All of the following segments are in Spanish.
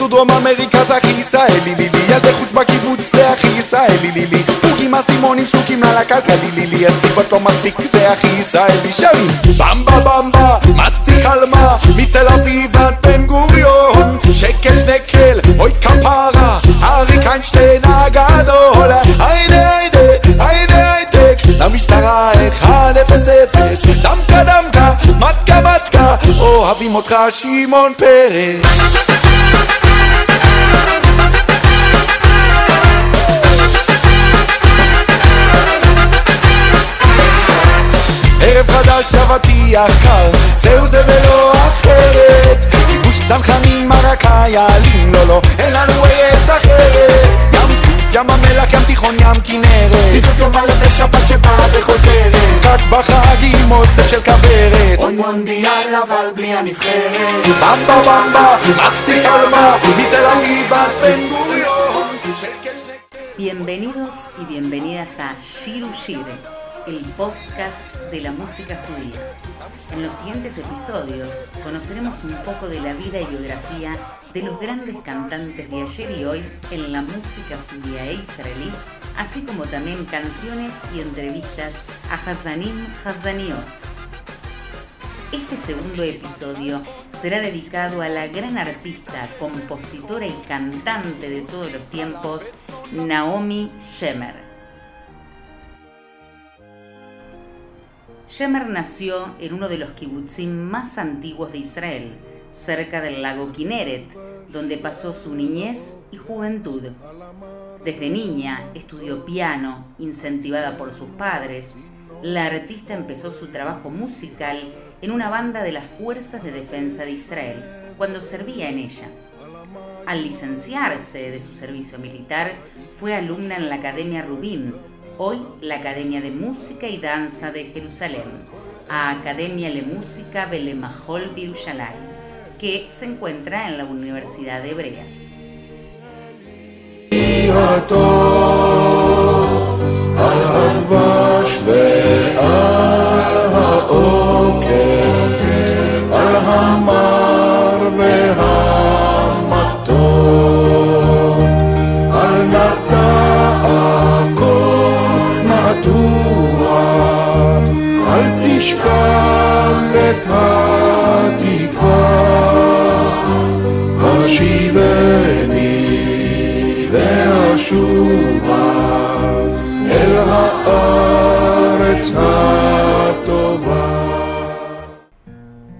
הודו, דרום אמריקה זה הכי ישראלי לילי ילדי חוץ בקיבוץ זה הכי ישראלי לילי פוגים אסימונים שלוקים לה לקלקלי לילי מספיק בת לא מספיק זה הכי ישראלי. שרים במבה במבה מסטיק על מה? מתל אביב עד בן גוריון. שקל שנקל אוי כפרה. אריק איינשטיין הגדול. היידה היידה היידה הייטק למשטרה 1-0-0 דמקה דמקה מתקה מתקה אוהבים אותך שמעון פרס ערב חדש אבטיח קר, זהו זה ולא אחרת. כיבוש צנחנים מרקה יעלים, לא לא, אין לנו ארץ אחרת. ים סוף, ים המלח, ים תיכון, ים כנרת. פיסות טובה לשבת שבאה וחוזרת. רק בחגים אוסף של כוורת. עוד מונדיאל אבל בלי הנבחרת. במבה במבה, מסטיק אלמה, מתל אביב עד בן גוריון. Bienvenidos y bienvenidas a Shiru Shire, el podcast de la música judía. En los siguientes episodios conoceremos un poco de la vida y biografía de los grandes cantantes de ayer y hoy en la música judía e israelí, así como también canciones y entrevistas a Hazanim Hazaniot. Este segundo episodio será dedicado a la gran artista, compositora y cantante de todos los tiempos, Naomi Shemer. Shemer nació en uno de los kibutzim más antiguos de Israel, cerca del lago Kinneret, donde pasó su niñez y juventud. Desde niña estudió piano, incentivada por sus padres. La artista empezó su trabajo musical en una banda de las Fuerzas de Defensa de Israel, cuando servía en ella. Al licenciarse de su servicio militar, fue alumna en la Academia Rubin, hoy la Academia de Música y Danza de Jerusalén, a Academia Le Música Belemahol Birushalayim, que se encuentra en la Universidad Hebrea. אל תשכח את התקווה, השיבני ואשובה אל הארץ הטובה.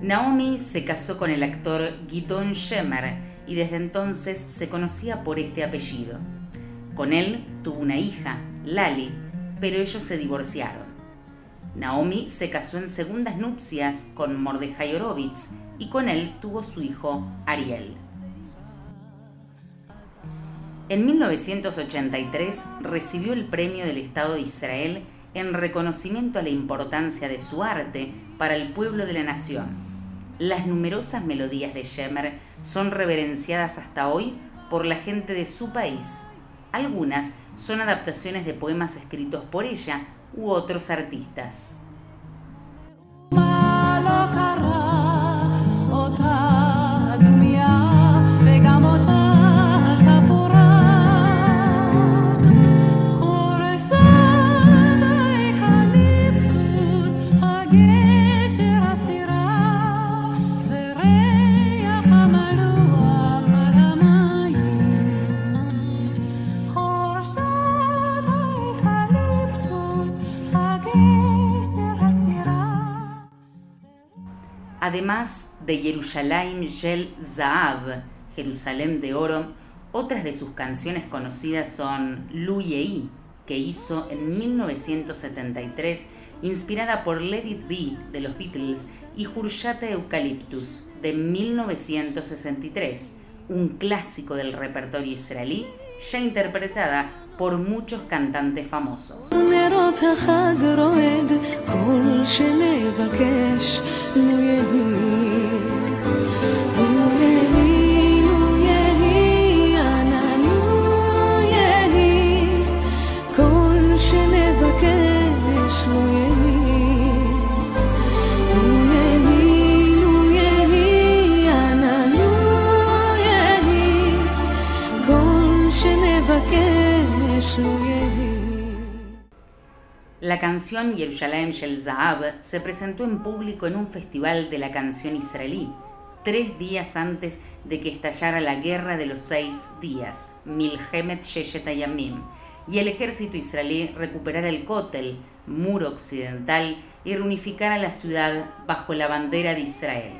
Naomi se casó con el actor Gidon Shemer y desde entonces se conocía por este apellido. Con él tuvo una hija, Lali, pero ellos se divorciaron. Naomi se casó en segundas nupcias con Mordejai Horowitz y con él tuvo su hijo Ariel. En 1983 recibió el premio del Estado de Israel en reconocimiento a la importancia de su arte para el pueblo de la nación. Las numerosas melodías de Shemer son reverenciadas hasta hoy por la gente de su país. Algunas son adaptaciones de poemas escritos por ella u otros artistas. Además de Yerushalayim Yel Zaav, Jerusalén de Oro, otras de sus canciones conocidas son Lu Yei, que hizo en 1973, inspirada por Let It Be de los Beatles, y Hurshata Eucalyptus de 1963, un clásico del repertorio israelí, ya interpretada por muchos cantantes famosos. 六月里 canción Yerushalayim Shel Zahab se presentó en público en un festival de la canción israelí, tres días antes de que estallara la Guerra de los Seis Días, Milhemet Sheshet y el ejército israelí recuperara el Kotel, muro occidental, y reunificara la ciudad bajo la bandera de Israel.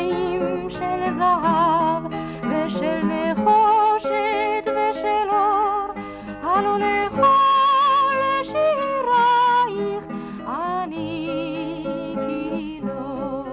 ירושלים של זהב ושל נחושת ושל אור, עלו לכל שירייך אני כינור.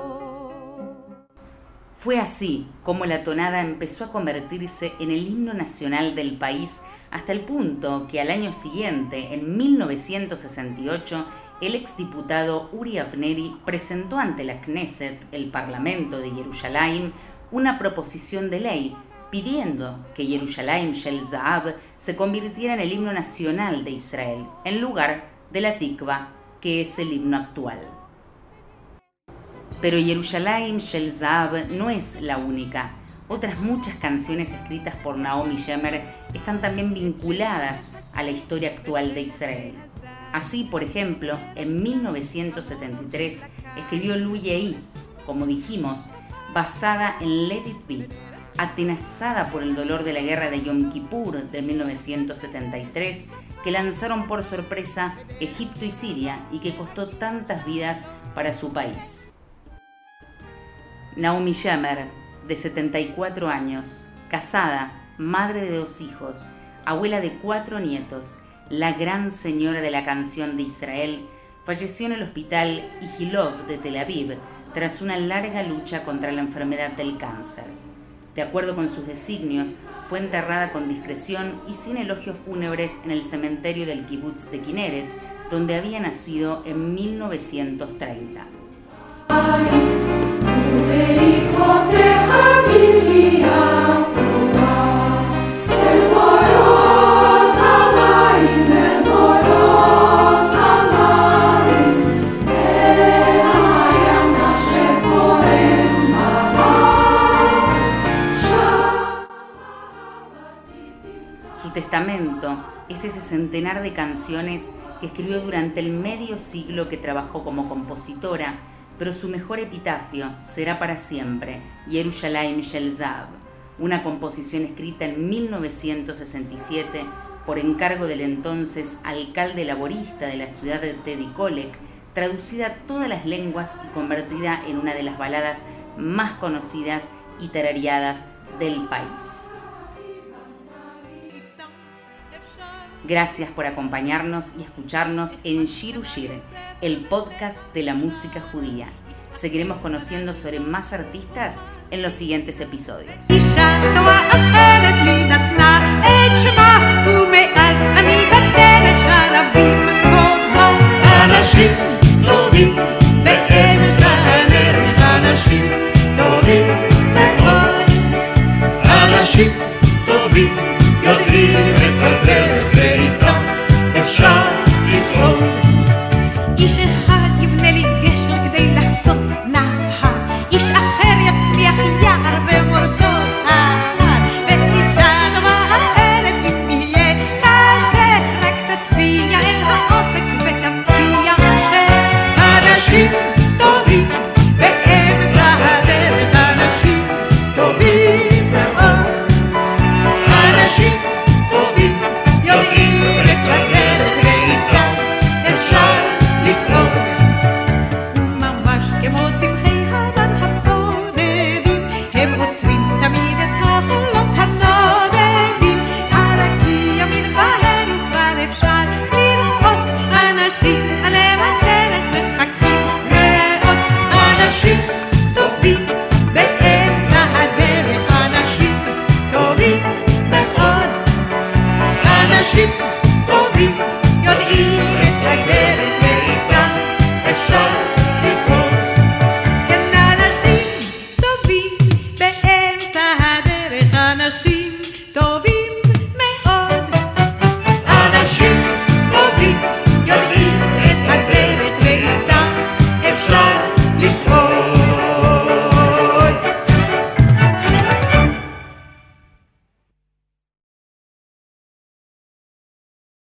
Fue así como la tonada empezó a convertirse en el himno nacional del país hasta el punto que al año siguiente, en 1968, el exdiputado Uri Avneri presentó ante la Knesset, el Parlamento de Jerusalén, una proposición de ley pidiendo que Jerusalén Shel Zahab se convirtiera en el himno nacional de Israel, en lugar de la Tikva, que es el himno actual. Pero Yerushalayim Shel Zahab no es la única. Otras muchas canciones escritas por Naomi Shemer están también vinculadas a la historia actual de Israel. Así, por ejemplo, en 1973 escribió Yei, como dijimos, basada en Let It Be, atenazada por el dolor de la guerra de Yom Kippur de 1973, que lanzaron por sorpresa Egipto y Siria y que costó tantas vidas para su país. Naomi Shemer, de 74 años, casada, madre de dos hijos, abuela de cuatro nietos, la gran señora de la canción de Israel, falleció en el hospital Igilov de Tel Aviv tras una larga lucha contra la enfermedad del cáncer. De acuerdo con sus designios, fue enterrada con discreción y sin elogios fúnebres en el cementerio del kibutz de Kinneret, donde había nacido en 1930. Testamento es ese centenar de canciones que escribió durante el medio siglo que trabajó como compositora, pero su mejor epitafio será para siempre Yerushalayim Shel Zav, una composición escrita en 1967 por encargo del entonces alcalde laborista de la ciudad de Tedikolek, traducida a todas las lenguas y convertida en una de las baladas más conocidas y tarareadas del país. Gracias por acompañarnos y escucharnos en Shiru Shir, el podcast de la música judía. Seguiremos conociendo sobre más artistas en los siguientes episodios. אישה תורה Dove